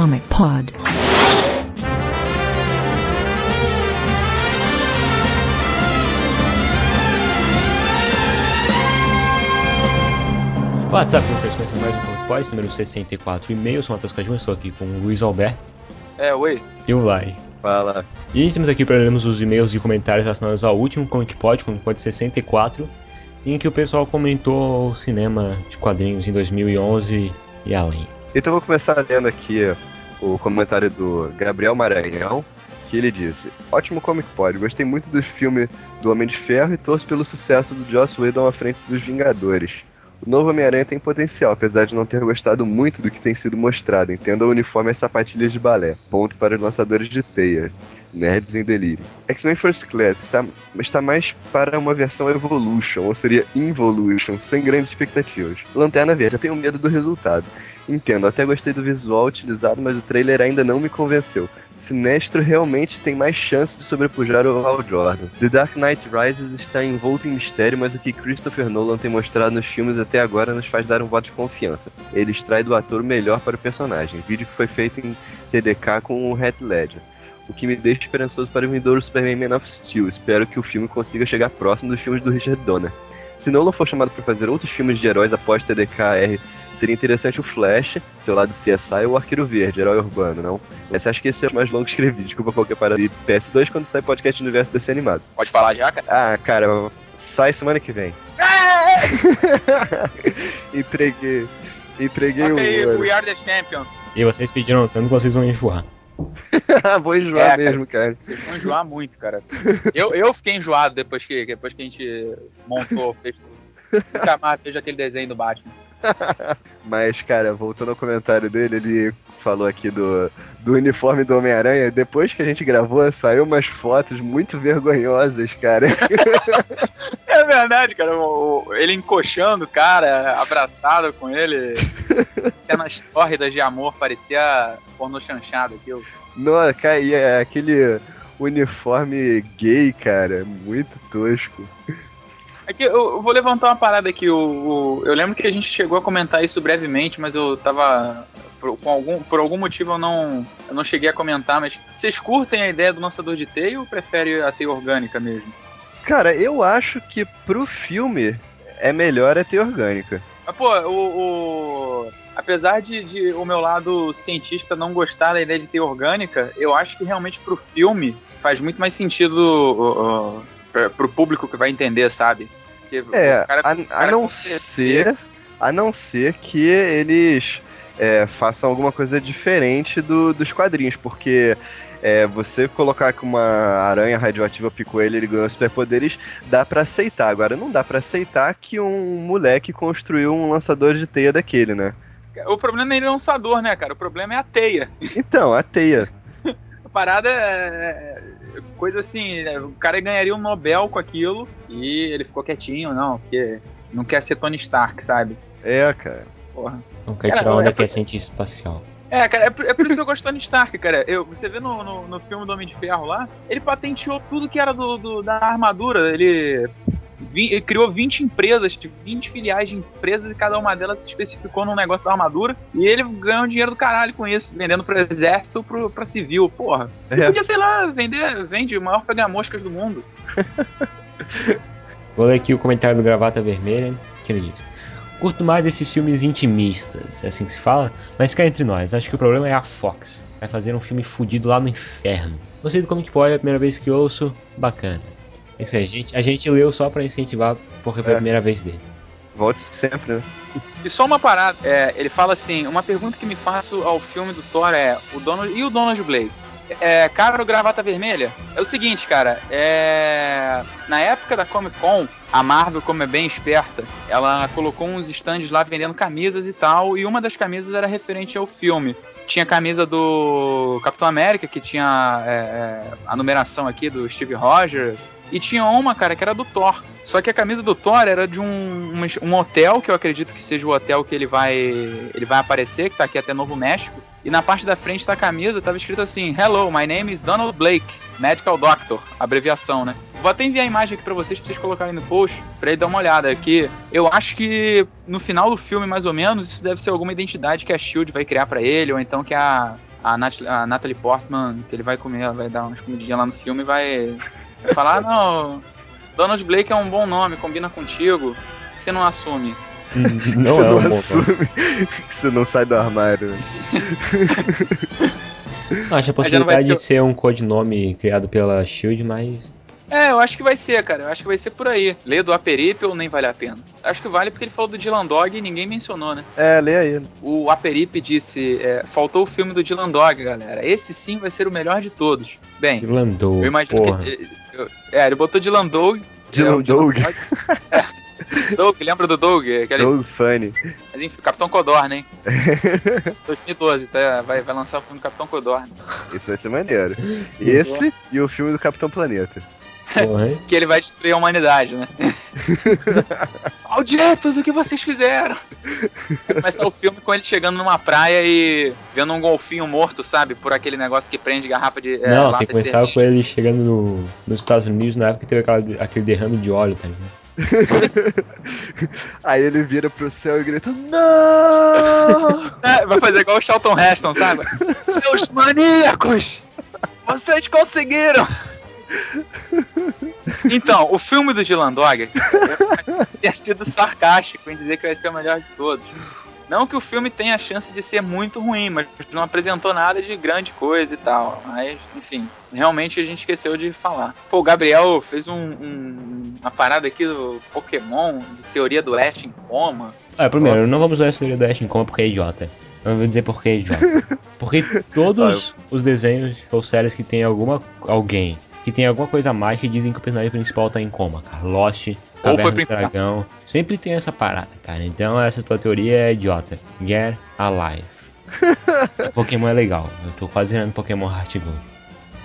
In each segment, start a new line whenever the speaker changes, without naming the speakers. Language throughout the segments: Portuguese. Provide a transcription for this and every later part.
Comic Pod.
WhatsApp, começando mais um Comic Pod, número 64 e meio. Sou o Matheus Cadinho, estou aqui com o Luiz Alberto
É, oi.
e o Lai.
Fala.
E estamos aqui para lermos os e-mails e comentários relacionados ao último Comic Pod, Comic Pod 64, em que o pessoal comentou o cinema de quadrinhos em 2011 e além.
Então vou começar lendo aqui o comentário do Gabriel Maranhão, que ele disse: Ótimo Comic Pod, gostei muito do filme do Homem de Ferro e torço pelo sucesso do Joss Whedon à frente dos Vingadores. O novo Homem-Aranha tem potencial, apesar de não ter gostado muito do que tem sido mostrado. Entenda o uniforme e as sapatilhas de balé. Ponto para os lançadores de teia. Nerds em delírio. X-Men First Class está, está mais para uma versão Evolution, ou seria Involution, sem grandes expectativas. Lanterna Verde, eu tenho medo do resultado. Entendo, até gostei do visual utilizado, mas o trailer ainda não me convenceu. Sinestro realmente tem mais chance de sobrepujar o Hal Jordan. The Dark Knight Rises está envolto em mistério, mas o que Christopher Nolan tem mostrado nos filmes até agora nos faz dar um voto de confiança. Ele extrai do ator o melhor para o personagem, vídeo que foi feito em TDK com o Heath Ledger. O que me deixa esperançoso para o vindouro Superman Man of Steel. Espero que o filme consiga chegar próximo dos filmes do Richard Donner. Se Nolan for chamado para fazer outros filmes de heróis após TDK-R, seria interessante o Flash, seu lado CSI ou o Arqueiro Verde, herói urbano, não? Mas acho que esse é o mais longo que escrevi, desculpa qualquer parada. E PS2 quando sai podcast do universo desse animado.
Pode falar já, cara?
Ah, cara, sai semana que vem. entreguei. Entreguei
ok,
o
We Are The Champions.
E vocês pediram tanto que vocês vão enjoar.
Vou enjoar
É, cara.
mesmo, cara.
Vocês vão enjoar muito, cara. Eu, eu fiquei enjoado depois que, depois que a gente montou, fez tudo. Nunca mais vejo aquele desenho do Batman.
Mas, cara, voltando ao comentário dele, ele falou aqui do, do uniforme do Homem-Aranha. Depois que a gente gravou, saiu umas fotos muito vergonhosas, cara.
É verdade, cara. o- o- ele encoxando o cara, abraçado com ele. Cenas tórridas de amor, parecia pornô chanchado aquilo.
Nossa, cara, e é aquele uniforme gay, cara, muito tosco.
Aqui, eu, eu vou levantar uma parada aqui. O, o- eu lembro que a gente chegou a comentar isso brevemente, mas eu tava. Por, com algum, por algum motivo eu não, eu não cheguei a comentar, mas vocês curtem a ideia do lançador de teia ou prefere a teia orgânica mesmo?
Cara, eu acho que pro filme é melhor a ter orgânica.
Mas, pô, o. o- apesar de, de o meu lado cientista não gostar da ideia de teia orgânica, eu acho que realmente pro filme faz muito mais sentido uh, uh, pro público que vai entender, sabe? Porque
É,
cara-
a, a não ser. A não ser que eles é, façam alguma coisa diferente do- dos quadrinhos, porque. é, você colocar que uma aranha radioativa picou ele, ele ganhou superpoderes, dá pra aceitar. Agora, não dá pra aceitar que um moleque construiu um lançador de teia daquele, né?
O problema não é o lançador, né, cara? O problema é a teia.
Então, a teia.
A parada é. É Coisa assim, né, o cara ganharia um Nobel com aquilo e ele ficou quietinho, não, porque não quer ser Tony Stark, sabe?
É, cara.
Porra.
Não quer
Cara,
tirar onda
é
que é cientista espacial.
É, cara, é por, é por isso que eu gosto de Tony Stark, cara. Eu, você vê no, no, no filme do Homem de Ferro lá, ele patenteou tudo que era do, do- da armadura. Ele, ele criou 20 empresas, tipo, 20 filiais de empresas e cada uma delas se especificou num negócio da armadura. E ele ganhou dinheiro do caralho com isso, vendendo pro exército pro, pra civil, porra. Ele
É.
podia, sei lá, vender, vende o maior pegar-moscas do mundo.
Vou ler aqui o comentário do Gravata Vermelha, que ele diz. Curto mais esses filmes intimistas, é assim que se fala, mas fica entre nós, acho que o problema é a Fox. Vai fazer um filme fudido lá no inferno. Gostei do Comic Boy, é a primeira vez que ouço, bacana. É isso aí, a gente, a gente leu só pra incentivar, porque foi a
É.
primeira vez dele.
Volte sempre, né?
E só uma parada, é, ele fala assim, uma pergunta que me faço ao filme do Thor é, o dono e o Donald Blake? É, cara, o gravata vermelha? É o seguinte, cara, é, na época da Comic Con, a Marvel, como é bem esperta, ela colocou uns stands lá vendendo camisas e tal, e uma das camisas era referente ao filme. Tinha a camisa do Capitão América, que tinha é, é, a numeração aqui do Steve Rogers, e tinha uma, cara, que era do Thor. Só que a camisa do Thor era de um, um, hotel, que eu acredito que seja o hotel que ele vai ele vai aparecer, que tá aqui até Novo México. E na parte da frente da camisa tava escrito assim: Hello, my name is Donald Blake, Medical Doctor, abreviação, né? Vou até enviar a imagem aqui pra vocês, pra vocês colocarem no post, pra ele dar uma olhada. aqui. eu acho que no final do filme, mais ou menos, isso deve ser alguma identidade que a Shield vai criar para ele, ou então que a, a, Nat a Natalie Portman, que ele vai comer, vai dar umas comidinhas lá no filme vai, falar: não, Donald Blake é um bom nome, combina contigo, você não assume.
Não você é não um assume que você não sai do armário.
Acho a possibilidade de ser um codinome criado pela Shield, mas.
É, eu acho que vai ser, cara. Eu acho que vai ser por aí. Lê do Aperip nem vale a pena? Acho que vale porque ele falou do Dylan Dog e ninguém mencionou, né?
É, lê aí.
O Aperip disse: é, faltou o filme do Dylan Dog, galera. Esse sim vai ser o melhor de todos. Bem,
Dylan Dog, eu imagino porra. que.
É, ele botou Dylan Dog.
Dylan, é, Dog.
É. Doug, lembra do Doug?
Aquele... Doug Funny.
Mas enfim, Capitão Codorna, hein? 2012, tá? vai, vai lançar o filme Capitão Codorna.
Isso vai ser maneiro. Esse e o filme do Capitão Planeta.
que ele vai destruir a humanidade, né? Malditos, o que vocês fizeram? Ser o filme com ele chegando numa praia e vendo um golfinho morto, sabe? Por aquele negócio que prende garrafa de.
É, Não, tem que começar com ele chegando no, nos Estados Unidos na época que teve aquela, aquele derrame de óleo, tá ligado?
Aí ele vira pro céu e grita: Não!
É, vai fazer igual o Charlton Heston, sabe? Seus maníacos! Vocês conseguiram! Então, o filme do Dylan Dog sido sarcástico em dizer que vai ser o melhor de todos. Não que o filme tenha a chance de ser muito ruim, mas não apresentou nada de grande coisa e tal. Mas, enfim, realmente a gente esqueceu de falar. Pô, o Gabriel fez um, um, uma parada aqui do Pokémon, de teoria do Ash em coma.
Ah, primeiro, Nossa. não vamos usar essa teoria do Ash em coma porque é idiota. Eu vou dizer por que é idiota. Porque todos os desenhos ou séries que tem alguma alguém que tem alguma coisa mais que dizem que o personagem principal tá em coma, cara. Lost, Caverna do Dragão. Sempre tem essa parada, cara. Então essa tua teoria é idiota. Get alive. Pokémon é legal. Eu tô quase ganhando Pokémon Heart Gold.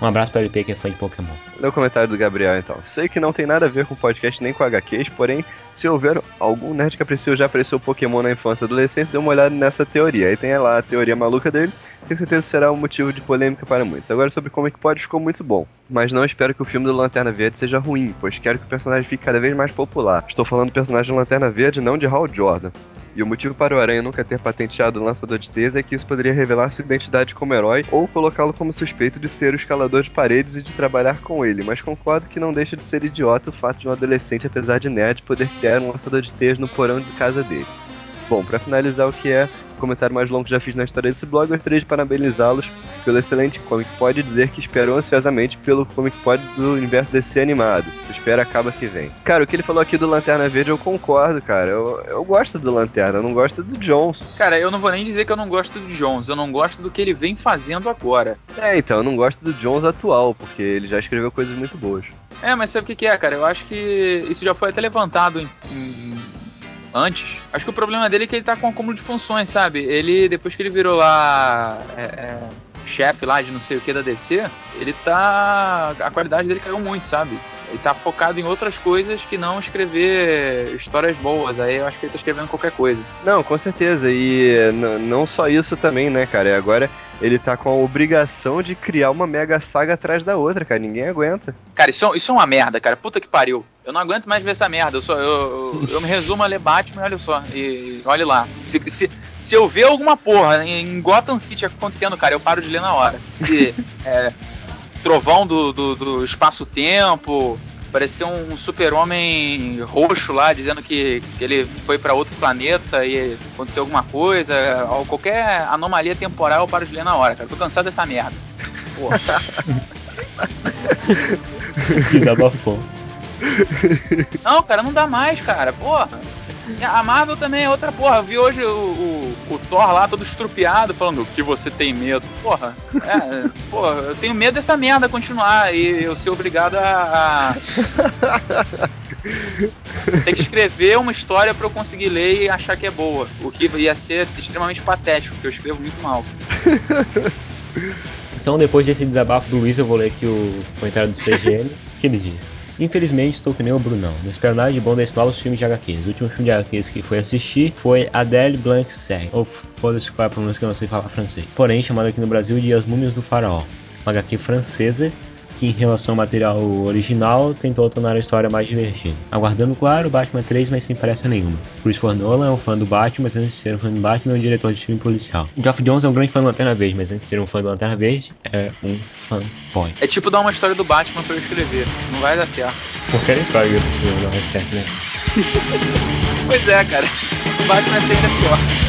Um abraço para o LP que é fã de Pokémon.
Lê o comentário do Gabriel então. Sei que não tem nada a ver com podcast nem com HQs, porém, se houver algum nerd que apreciou já apreciou Pokémon na infância e adolescência, dê uma olhada nessa teoria. Aí tem lá a teoria maluca dele, que certeza será um motivo de polêmica para muitos. Agora sobre como é que pode ficou muito bom. Mas não espero que o filme do Lanterna Verde seja ruim, pois quero que o personagem fique cada vez mais popular. Estou falando do personagem do Lanterna Verde, não de Hal Jordan. E o motivo para o Aranha nunca ter patenteado o lançador de teias é que isso poderia revelar sua identidade como herói ou colocá-lo como suspeito de ser o escalador de paredes e de trabalhar com ele, mas concordo que não deixa de ser idiota o fato de um adolescente, apesar de nerd, poder criar um lançador de teias no porão de casa dele. Bom, para finalizar o que é o comentário mais longo que já fiz na história desse blog, gostaria de parabenizá-los pelo excelente Comic Pod dizer que esperou ansiosamente pelo Comic Pod do universo DC animado. Se espera, acaba se vem. Cara, o que ele falou aqui do Lanterna Verde eu concordo, cara. Eu, eu gosto do Lanterna, eu não gosto do Jones.
Cara, eu não vou nem dizer que eu não gosto do Jones, eu não gosto do que ele vem fazendo agora.
É, então, eu não gosto do Jones atual, porque ele já escreveu coisas muito boas.
É, mas sabe o que, que é, cara? Eu acho que isso já foi até levantado em, em antes. Acho que o problema dele é que ele tá com um acúmulo de funções, sabe? Ele, depois que ele virou lá. É, é, chefe lá de não sei o que da DC, ele tá. A qualidade dele caiu muito, sabe? Ele tá focado em outras coisas que não escrever histórias boas. Aí eu acho que ele tá escrevendo qualquer coisa.
Não, com certeza. E não só isso também, né, cara? Agora ele tá com a obrigação de criar uma mega saga atrás da outra, cara. Ninguém aguenta.
Cara, isso, é isso é uma merda, cara. Puta que pariu. Eu não aguento mais ver essa merda. Eu, só, eu, eu, eu me resumo a ler Batman olha só. E olha lá. Se, se, se eu ver alguma porra em Gotham City acontecendo, cara, eu paro de ler na hora. É, trovão do, do, do espaço-tempo, parecia um super-homem roxo lá, dizendo que, que ele foi para outro planeta e aconteceu alguma coisa. Qualquer anomalia temporal eu paro de ler na hora, cara. Tô cansado dessa merda. Porra.
que dá bafão.
Não, cara, não dá mais, cara. Porra. A Marvel também é outra porra. Eu vi hoje o, o, o, Thor lá todo estrupiado falando que você tem medo. Porra, é, porra, eu tenho medo dessa merda continuar e eu ser obrigado a. a... ter que escrever uma história para eu conseguir ler e achar que é boa. O que ia ser extremamente patético, porque eu escrevo muito mal.
Então, depois desse desabafo do Luiz, eu vou ler aqui o comentário do CGN, que ele diz. Infelizmente, estou que nem o Brunão. Não espero nada de bom desse novo filme de HQs. O último filme de HQs que foi assistir foi Adele Blanc Sec, ou foda-se qual é a pronúncia que eu não sei falar francês. Porém, chamado aqui no Brasil de As Múmias do Faraó. Uma HQ francesa que em relação ao material original tentou tornar a história mais divertida. Aguardando, claro, Batman 3, mas sem pressa nenhuma. Christopher Nolan é um fã do Batman, mas antes de ser um fã do Batman é um diretor de filme policial. Geoff Jones é um grande fã do Lanterna Verde, mas antes de ser um fã do Lanterna Verde, é um fanboy.
É tipo dar uma história do Batman pra eu escrever. Não vai dar certo.
Qualquer história que eu preciso não vai certo, né?
pois é, cara. O Batman é pior.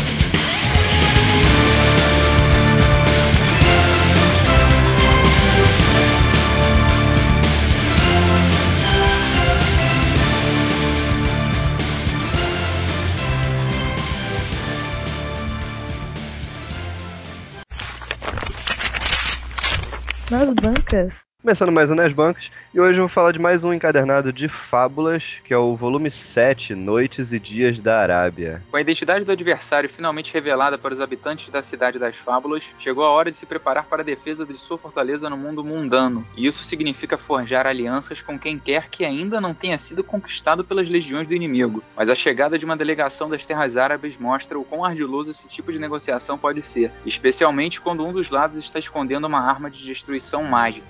Nas bancas.
Começando mais um Nas Bancas, e hoje eu vou falar de mais um encadernado de fábulas, que é o volume 7, Noites e Dias da Arábia.
Com a identidade do adversário finalmente revelada para os habitantes da Cidade das Fábulas, chegou a hora de se preparar para a defesa de sua fortaleza no mundo mundano, e isso significa forjar alianças com quem quer que ainda não tenha sido conquistado pelas legiões do inimigo. Mas a chegada de uma delegação das terras árabes mostra o quão ardiloso esse tipo de negociação pode ser, especialmente quando um dos lados está escondendo uma arma de destruição mágica.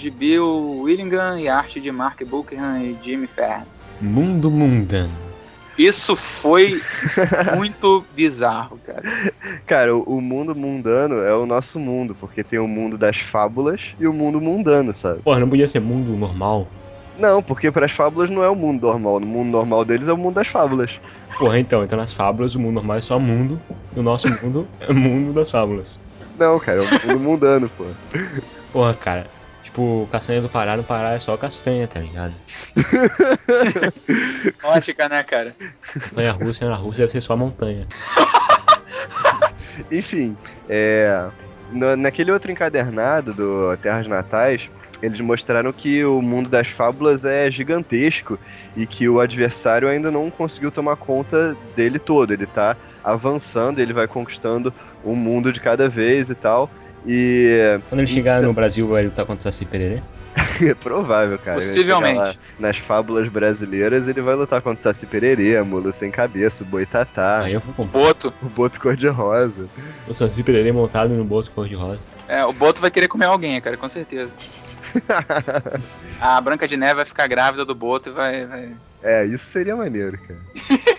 De Bill Willingham e arte de Mark Buckingham e Jimmy Fern.
Mundo mundano.
Isso foi muito bizarro, cara.
Cara, o mundo mundano é o nosso mundo, porque tem o mundo das fábulas e o mundo mundano, sabe?
Porra, não podia ser mundo normal?
Não, porque para as fábulas não é o mundo normal. No mundo normal deles é o mundo das fábulas.
Porra, então, então nas fábulas o mundo normal é só mundo e o nosso mundo é mundo das fábulas.
Não, cara, é o mundo mundano, pô.
Porra, cara, Tipo, castanha do Pará, no Pará é só castanha, tá ligado?
Ótica, né, cara?
Montanha russa na Rússia deve ser só montanha.
Enfim, é. No, naquele outro encadernado do Terras Natais, eles mostraram que o mundo das fábulas é gigantesco e que o adversário ainda não conseguiu tomar conta dele todo. Ele tá avançando, ele vai conquistando um mundo de cada vez e tal. E.
Quando ele chegar no Brasil, vai lutar contra o Saci Pererê?
é provável, cara.
Possivelmente. Lá,
nas fábulas brasileiras, ele vai lutar contra o Saci Pererê, a Mula Sem Cabeça, o Boitatá.
Aí eu vou
comprar. Boto.
O Boto Cor-de-Rosa.
O Saci Pererê montado no Boto Cor-de-Rosa.
É, o Boto vai querer comer alguém, cara, com certeza. a Branca de Neve vai ficar grávida do Boto e vai, vai...
É, isso seria maneiro, cara.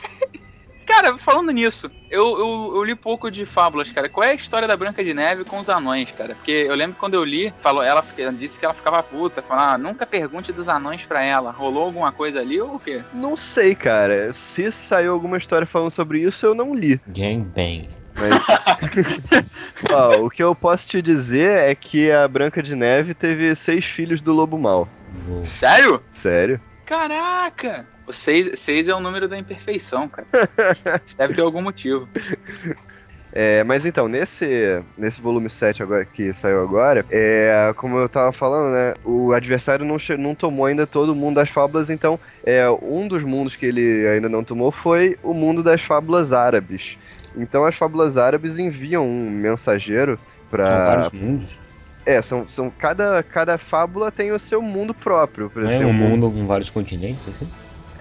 Cara, falando nisso, eu, eu, eu, li pouco de fábulas, cara. Qual é a história da Branca de Neve com os anões, cara? Porque eu lembro que quando eu li, falou, ela, ela disse que ela ficava puta, falou, ah, nunca pergunte dos anões pra ela. Rolou alguma coisa ali ou o quê?
Não sei, cara. Se saiu alguma história falando sobre isso, eu não li.
Gangbang.
Mas... Ó, o que eu posso te dizer é que a Branca de Neve teve seis filhos do Lobo Mal.
Sério?
Sério.
Caraca! O 6 é o número da imperfeição, cara. Isso deve ter algum motivo.
É, mas então, nesse, nesse volume 7 agora, que saiu agora, é, como eu tava falando, né? O adversário não, não tomou ainda todo o mundo das fábulas, então é, um dos mundos que ele ainda não tomou foi o mundo das fábulas árabes. Então as fábulas árabes enviam um mensageiro para.
São vários mundos?
É, são, são cada, cada fábula tem o seu mundo próprio.
Por exemplo, é um mundo com vários continentes, assim?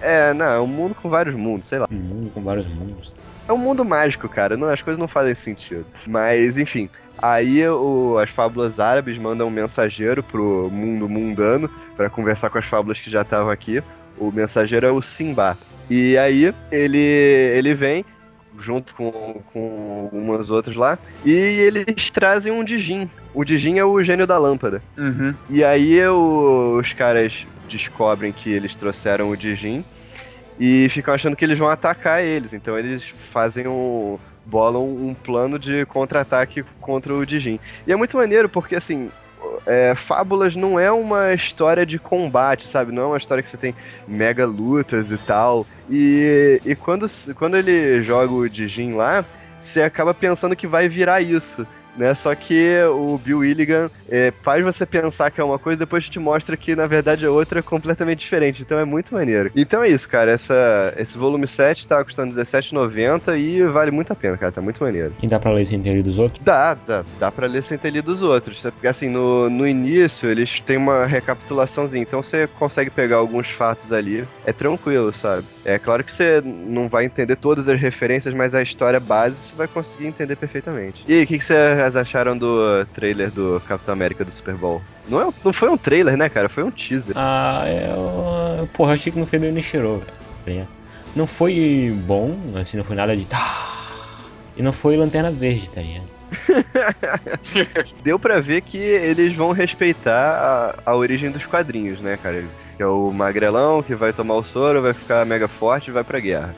É, não, é um mundo com vários mundos, sei lá.
Um mundo com vários mundos.
É um mundo mágico, cara. Não, as coisas não fazem sentido. Mas, enfim. Aí o, as fábulas árabes mandam um mensageiro pro mundo mundano para conversar com as fábulas que já estavam aqui. O mensageiro é o Simba. E aí ele, ele vem junto com, com umas outras lá. E eles trazem um Dijin. O Dijin é o gênio da lâmpada.
Uhum.
E aí o, os caras descobrem que eles trouxeram o Dijin e ficam achando que eles vão atacar eles. Então eles fazem um. bolam um plano de contra-ataque contra o Dijin. E é muito maneiro porque assim. É, Fábulas não é uma história de combate, sabe? Não é uma história que você tem mega lutas e tal. E, e quando, quando ele joga o Dijin lá, você acaba pensando que vai virar isso. Né? Só que o Bill Willigan é, faz você pensar que é uma coisa, depois te mostra que na verdade é outra completamente diferente. Então é muito maneiro. Então é isso, cara. Essa, esse volume 7 tá custando R$17,90 e vale muito a pena, cara. Tá muito maneiro.
E dá pra ler sem ter lido os outros?
Dá, dá. Dá pra ler sem ter lido os outros. Porque assim, no, no início eles têm uma recapitulaçãozinha. Então você consegue pegar alguns fatos ali. É tranquilo, sabe? É claro que você não vai entender todas as referências, mas a história base você vai conseguir entender perfeitamente. E aí, o que, que vocês acharam do trailer do Capitão América do Super Bowl? Não, é, não foi um trailer, né, cara? Foi um teaser.
Ah, eu. Porra, achei que não fedeu nem cheirou, velho. Não foi bom, assim, não foi nada de. Tá. E não foi Lanterna Verde, tá ligado?
Deu pra ver que eles vão respeitar a, a origem dos quadrinhos, né, cara? Que é o magrelão que vai tomar o soro, vai ficar mega forte e vai pra guerra.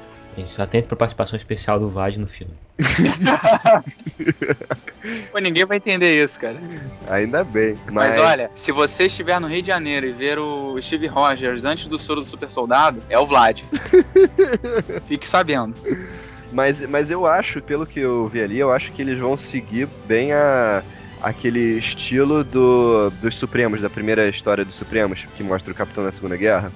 Isso, atento pra participação especial do Vlad no filme.
Pô, ninguém vai entender isso, cara.
Ainda bem.
Mas...
Mas,
olha, se você estiver no Rio de Janeiro e ver o Steve Rogers antes do soro do super soldado, é o Vlad. Fique sabendo.
Mas, mas eu acho, pelo que eu vi ali, eu acho que eles vão seguir bem a aquele estilo do, dos Supremos, da primeira história dos Supremos, que mostra o Capitão na Segunda Guerra.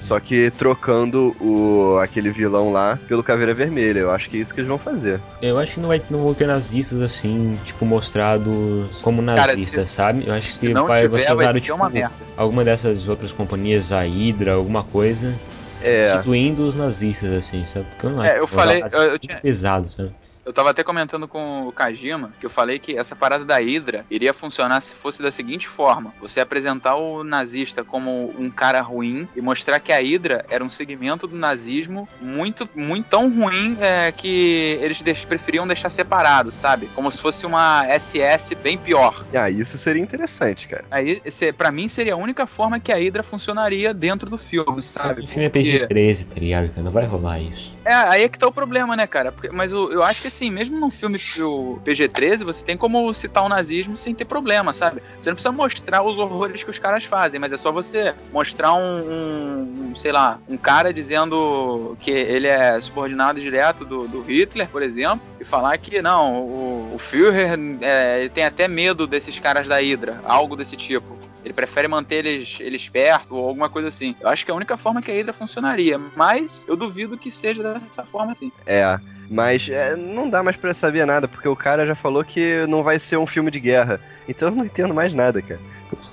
Só que trocando o aquele vilão lá pelo Caveira Vermelha. Eu acho que é isso que eles vão fazer.
Eu acho que não, vai, não vão ter nazistas assim, tipo, mostrados como nazistas,
Cara, se-
sabe? Eu acho que vai,
tiver,
vai ser tipo,
uma merda.
alguma dessas outras companhias, a Hydra, alguma coisa,
É.
substituindo os nazistas, assim, sabe? Porque eu não
É,
acho
eu
que vai
falei-
usar
eu- eu
muito
tinha-
pesado, sabe?
Eu tava até comentando com o Kajima que eu falei que essa parada da Hydra iria funcionar se fosse da seguinte forma: você apresentar o nazista como um cara ruim e mostrar que a Hydra era um segmento do nazismo muito, muito tão ruim é, que eles deix- preferiam deixar separado, sabe? Como se fosse uma SS bem pior.
Ah, isso seria interessante, cara.
Aí, esse, pra mim, seria a única forma que a Hydra funcionaria dentro do filme, sabe?
O filme é
Porque-
PG-13, tá ligado? Não vai rolar isso.
É, aí é que tá o problema, né, cara? Porque- mas o- eu acho que assim, mesmo num filme o PG-13, você tem como citar o nazismo sem ter problema, sabe? Você não precisa mostrar os horrores que os caras fazem, mas é só você mostrar um, um- sei lá, um cara dizendo que ele é subordinado direto do, do Hitler, por exemplo, e falar que não, o, o Führer é, tem até medo desses caras da Hydra, algo desse tipo. Ele prefere manter eles, eles perto ou alguma coisa assim. Eu acho que é a única forma que a Hydra funcionaria, mas eu duvido que seja dessa forma assim.
É. Mas é, não dá mais pra saber nada, porque o cara já falou que não vai ser um filme de guerra. Então eu não entendo mais nada, cara.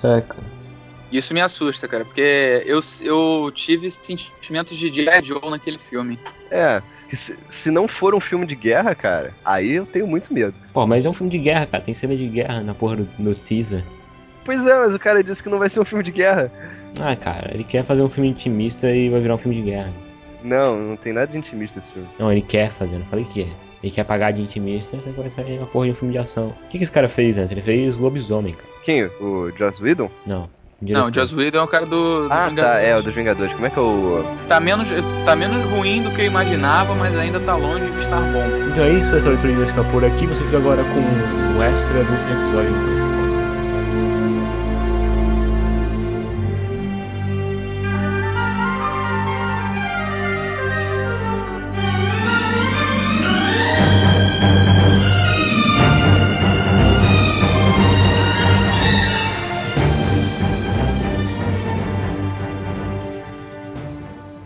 É, cara.
Isso me assusta, cara, porque eu, eu tive sentimentos de G.I. Joe naquele filme.
É. Se, se não for um filme de guerra, cara, aí eu tenho muito medo.
Pô, mas é um filme de guerra, cara. Tem cena de guerra na porra do, no teaser.
Pois é, mas o cara disse que não vai ser um filme de guerra.
Ah, cara, ele quer fazer um filme intimista e vai virar um filme de guerra.
Não, não tem nada de intimista esse filme.
Não, ele quer fazer, não falei que é. Ele quer pagar de intimista, você vai sair uma porra de um filme de ação. O que, que esse cara fez antes? Ele fez Lobisomem, cara.
Quem? O Joss Whedon?
Não.
Não, o Joss Whedon é o cara do. do
Ah, tá,
Vingadores.
é, o dos Vingadores. Como é que é o.
Tá menos, tá menos ruim do que eu imaginava, mas ainda tá longe de estar bom.
Então é isso, essa leitura de por aqui. Você fica agora com o extra do último episódio do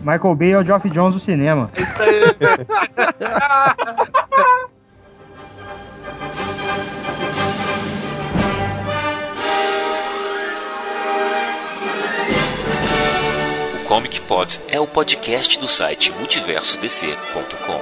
Michael Bay é o Geoff Jones do cinema.
Isso aí.
O Comic Pod é o podcast do site multiversodc.com.